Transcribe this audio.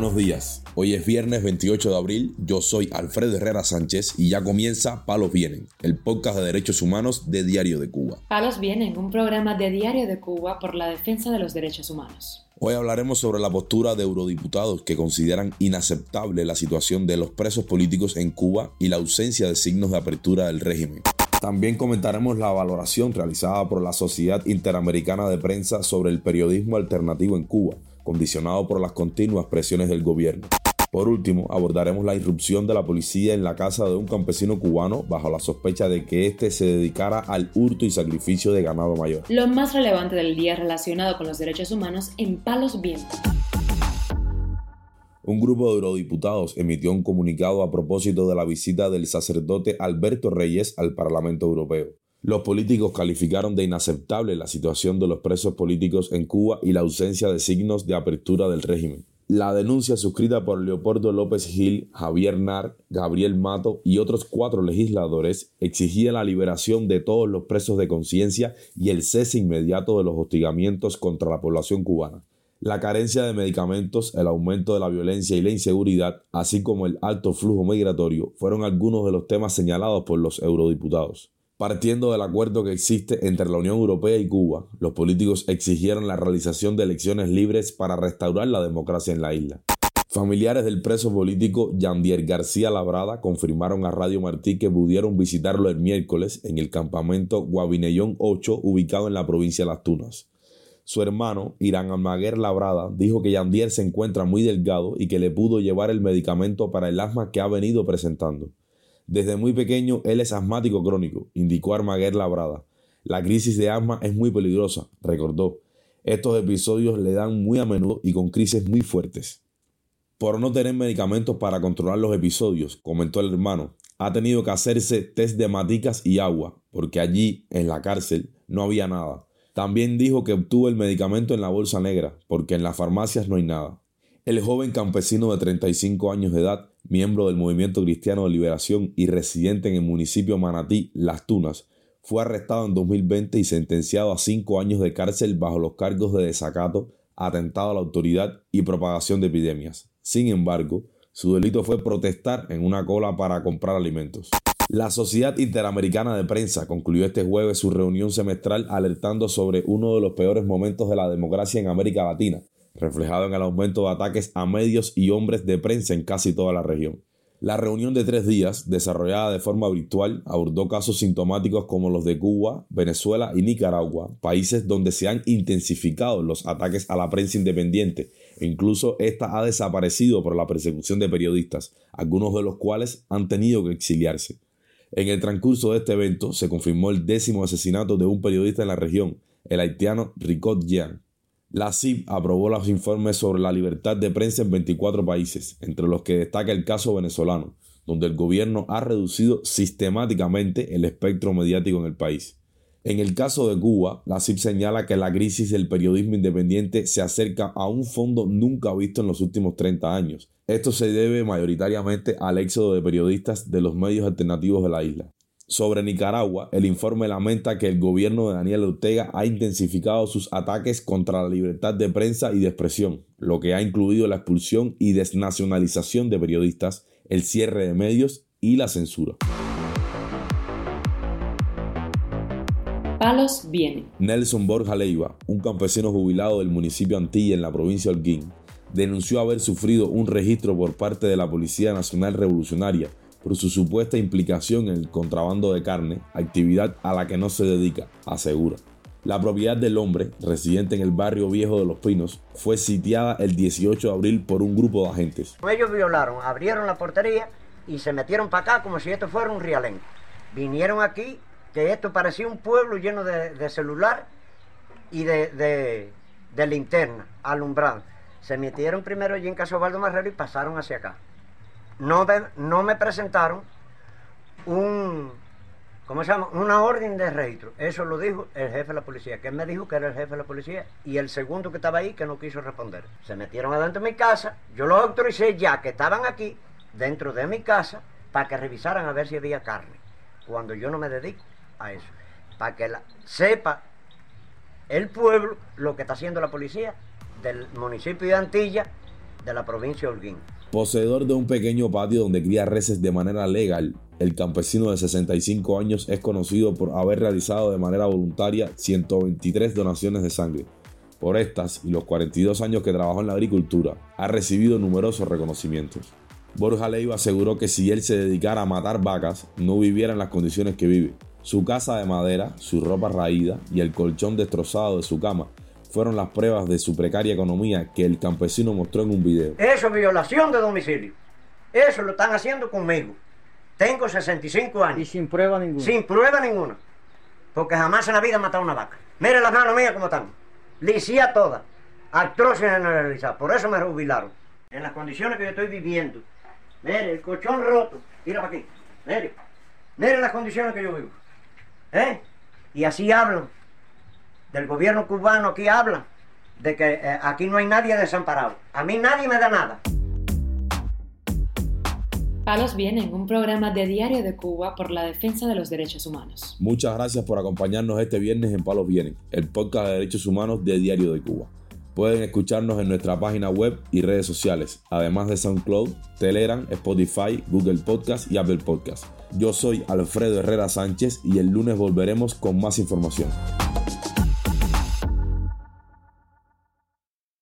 Buenos días, hoy es viernes 28 de abril, yo soy Alfredo Herrera Sánchez y ya comienza Palos Vienen, el podcast de derechos humanos de Diario de Cuba. Palos Vienen, un programa de Diario de Cuba por la defensa de los derechos humanos. Hoy hablaremos sobre la postura de eurodiputados que consideran inaceptable la situación de los presos políticos en Cuba y la ausencia de signos de apertura del régimen. También comentaremos la valoración realizada por la Sociedad Interamericana de Prensa sobre el periodismo alternativo en Cuba condicionado por las continuas presiones del gobierno. Por último, abordaremos la irrupción de la policía en la casa de un campesino cubano bajo la sospecha de que éste se dedicara al hurto y sacrificio de ganado mayor. Lo más relevante del día relacionado con los derechos humanos en Palos Vientos. Un grupo de eurodiputados emitió un comunicado a propósito de la visita del sacerdote Alberto Reyes al Parlamento Europeo. Los políticos calificaron de inaceptable la situación de los presos políticos en Cuba y la ausencia de signos de apertura del régimen. La denuncia suscrita por Leopoldo López Gil, Javier Nar, Gabriel Mato y otros cuatro legisladores exigía la liberación de todos los presos de conciencia y el cese inmediato de los hostigamientos contra la población cubana. La carencia de medicamentos, el aumento de la violencia y la inseguridad, así como el alto flujo migratorio, fueron algunos de los temas señalados por los eurodiputados. Partiendo del acuerdo que existe entre la Unión Europea y Cuba, los políticos exigieron la realización de elecciones libres para restaurar la democracia en la isla. Familiares del preso político Yandier García Labrada confirmaron a Radio Martí que pudieron visitarlo el miércoles en el campamento Guavinellón 8 ubicado en la provincia de Las Tunas. Su hermano, Irán Almaguer Labrada, dijo que Yandier se encuentra muy delgado y que le pudo llevar el medicamento para el asma que ha venido presentando. Desde muy pequeño él es asmático crónico, indicó Armaguer Labrada. La crisis de asma es muy peligrosa, recordó. Estos episodios le dan muy a menudo y con crisis muy fuertes. Por no tener medicamentos para controlar los episodios, comentó el hermano, ha tenido que hacerse test de maticas y agua, porque allí, en la cárcel, no había nada. También dijo que obtuvo el medicamento en la bolsa negra, porque en las farmacias no hay nada. El joven campesino de 35 años de edad miembro del Movimiento Cristiano de Liberación y residente en el municipio Manatí, Las Tunas, fue arrestado en 2020 y sentenciado a cinco años de cárcel bajo los cargos de desacato, atentado a la autoridad y propagación de epidemias. Sin embargo, su delito fue protestar en una cola para comprar alimentos. La Sociedad Interamericana de Prensa concluyó este jueves su reunión semestral alertando sobre uno de los peores momentos de la democracia en América Latina, reflejado en el aumento de ataques a medios y hombres de prensa en casi toda la región. La reunión de tres días, desarrollada de forma virtual, abordó casos sintomáticos como los de Cuba, Venezuela y Nicaragua, países donde se han intensificado los ataques a la prensa independiente incluso esta ha desaparecido por la persecución de periodistas, algunos de los cuales han tenido que exiliarse. En el transcurso de este evento se confirmó el décimo asesinato de un periodista en la región, el haitiano Ricot Jean, la CIP aprobó los informes sobre la libertad de prensa en 24 países, entre los que destaca el caso venezolano, donde el gobierno ha reducido sistemáticamente el espectro mediático en el país. En el caso de Cuba, la CIP señala que la crisis del periodismo independiente se acerca a un fondo nunca visto en los últimos 30 años. Esto se debe mayoritariamente al éxodo de periodistas de los medios alternativos de la isla. Sobre Nicaragua, el informe lamenta que el gobierno de Daniel Ortega ha intensificado sus ataques contra la libertad de prensa y de expresión, lo que ha incluido la expulsión y desnacionalización de periodistas, el cierre de medios y la censura. Palos viene. Nelson Borja Leiva, un campesino jubilado del municipio Antilla en la provincia de Holguín, denunció haber sufrido un registro por parte de la Policía Nacional Revolucionaria por su supuesta implicación en el contrabando de carne, actividad a la que no se dedica, asegura. La propiedad del hombre, residente en el barrio viejo de Los Pinos, fue sitiada el 18 de abril por un grupo de agentes. Ellos violaron, abrieron la portería y se metieron para acá como si esto fuera un rialén. Vinieron aquí, que esto parecía un pueblo lleno de, celular y de, linterna, alumbrando. Se metieron primero allí en Caso Valdo Marrero y pasaron hacia acá no no me presentaron un, ¿cómo se? Una orden de registro. Eso lo dijo el jefe de la policía, que él me dijo que era el jefe de la policía, y el segundo que estaba ahí que no quiso responder. Se metieron adentro de mi casa, yo los autoricé ya que estaban aquí, dentro de mi casa, para que revisaran a ver si había carne, cuando yo no me dedico a eso, para que la, sepa el pueblo lo que está haciendo la policía del municipio de Antilla de la provincia de Holguín. Poseedor de un pequeño patio donde cría reses de manera legal, el campesino de 65 años es conocido por haber realizado de manera voluntaria 123 donaciones de sangre. Por estas y los 42 años que trabajó en la agricultura, ha recibido numerosos reconocimientos. Borja Leiva aseguró que si él se dedicara a matar vacas, no viviera en las condiciones que vive. Su casa de madera, su ropa raída y el colchón destrozado de su cama fueron las pruebas de su precaria economía que el campesino mostró en un video. Eso es violación de domicilio. Eso lo están haciendo conmigo. Tengo 65 años. Y sin prueba ninguna. Sin prueba ninguna. Porque jamás en la vida he matado una vaca. Mire las manos mías como están. Licía toda. Artrosis generalizada. Por eso me jubilaron. En las condiciones que yo estoy viviendo. Mire, el colchón roto. Mira para aquí. Mire. Mire las condiciones que yo vivo. ¿Eh? Y así hablan del gobierno cubano aquí habla de que eh, aquí no hay nadie desamparado. A mí nadie me da nada. Palos Vienen, un programa de Diario de Cuba por la defensa de los derechos humanos. Muchas gracias por acompañarnos este viernes en Palos Vienen, el podcast de derechos humanos de Diario de Cuba. Pueden escucharnos en nuestra página web y redes sociales, además de SoundCloud, Telegram, Spotify, Google Podcast y Apple Podcast. Yo soy Alfredo Herrera Sánchez y el lunes volveremos con más información.